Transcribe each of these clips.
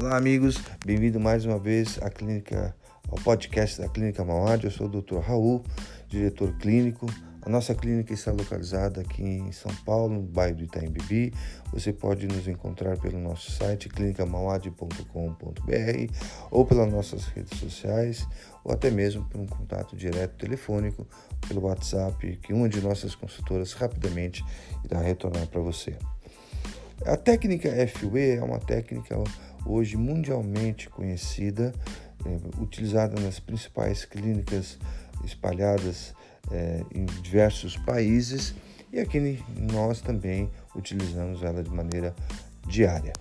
Olá, amigos, bem-vindo mais uma vez à clínica, ao podcast da Clínica Mauad. Eu sou o Dr. Raul, diretor clínico. A nossa clínica está localizada aqui em São Paulo, no bairro do Itaim Bibi. Você pode nos encontrar pelo nosso site clinicamauad.com.br ou pelas nossas redes sociais ou até mesmo por um contato direto telefônico pelo WhatsApp que uma de nossas consultoras rapidamente irá retornar para você. A técnica FUE é uma técnica hoje mundialmente conhecida, é, utilizada nas principais clínicas espalhadas é, em diversos países e aqui nós também utilizamos ela de maneira diária.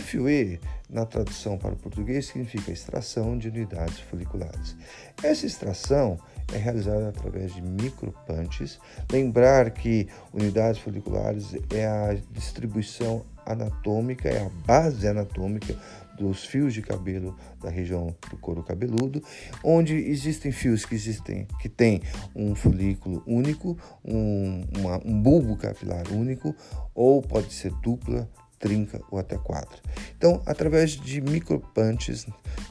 FUE, na tradução para o português, significa extração de unidades foliculares. Essa extração é realizada através de micropunches. Lembrar que unidades foliculares é a distribuição anatômica, é a base anatômica dos fios de cabelo da região do couro cabeludo, onde existem fios que existem que tem um folículo único, um, uma, um bulbo capilar único, ou pode ser dupla, trinca ou até quadra. Então, através de micropunches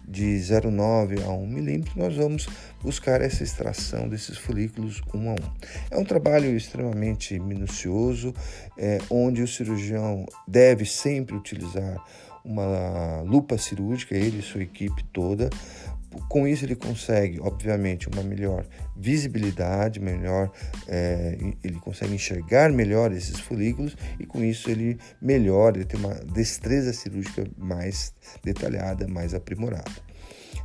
de 0,9 a 1 milímetro, nós vamos buscar essa extração desses folículos um a um. É um trabalho extremamente minucioso, é, onde o cirurgião deve sempre utilizar uma lupa cirúrgica, ele e sua equipe toda, com isso ele consegue, obviamente, uma melhor visibilidade, melhor, é, ele consegue enxergar melhor esses folículos e com isso ele melhora, ele tem uma destreza cirúrgica mais detalhada, mais aprimorada.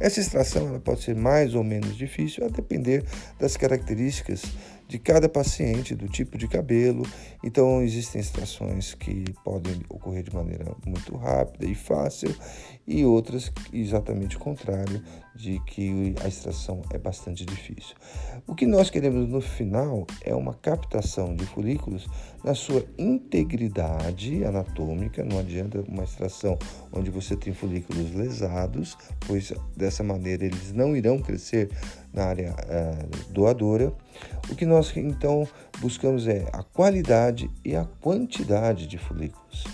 Essa extração ela pode ser mais ou menos difícil a depender das características de cada paciente, do tipo de cabelo. Então, existem extrações que podem ocorrer de maneira muito rápida e fácil, e outras exatamente o contrário, de que a extração é bastante difícil. O que nós queremos no final é uma captação de folículos na sua integridade anatômica, não adianta uma extração onde você tem folículos lesados, pois dessa maneira eles não irão crescer na área é, doadora. O que nós então buscamos é a qualidade e a quantidade de folículos.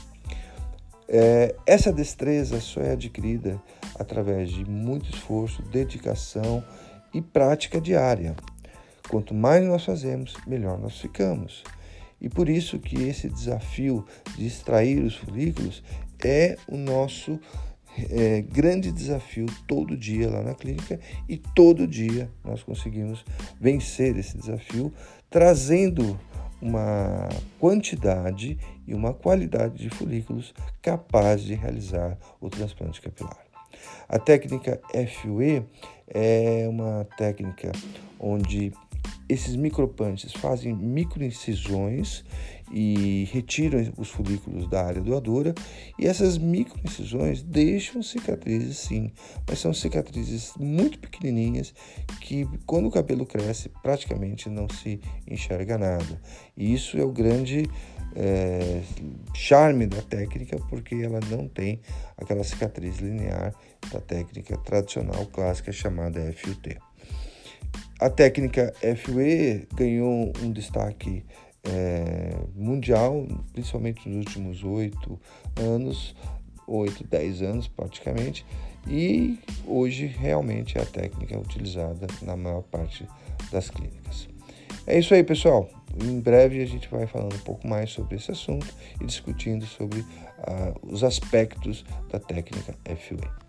É, essa destreza só é adquirida através de muito esforço, dedicação e prática diária. Quanto mais nós fazemos, melhor nós ficamos. E por isso que esse desafio de extrair os folículos é o nosso é, grande desafio todo dia lá na clínica e todo dia nós conseguimos vencer esse desafio, trazendo uma quantidade e uma qualidade de folículos capaz de realizar o transplante capilar. A técnica FUE é uma técnica onde esses micropunches fazem microincisões e retiram os folículos da área doadora e essas microincisões deixam cicatrizes sim, mas são cicatrizes muito pequenininhas que quando o cabelo cresce praticamente não se enxerga nada. E isso é o grande é, charme da técnica porque ela não tem aquela cicatriz linear da técnica tradicional clássica chamada FUT. A técnica FUE ganhou um destaque é, mundial, principalmente nos últimos oito anos, oito, dez anos praticamente, e hoje realmente é a técnica utilizada na maior parte das clínicas. É isso aí, pessoal. Em breve a gente vai falando um pouco mais sobre esse assunto e discutindo sobre uh, os aspectos da técnica FUE.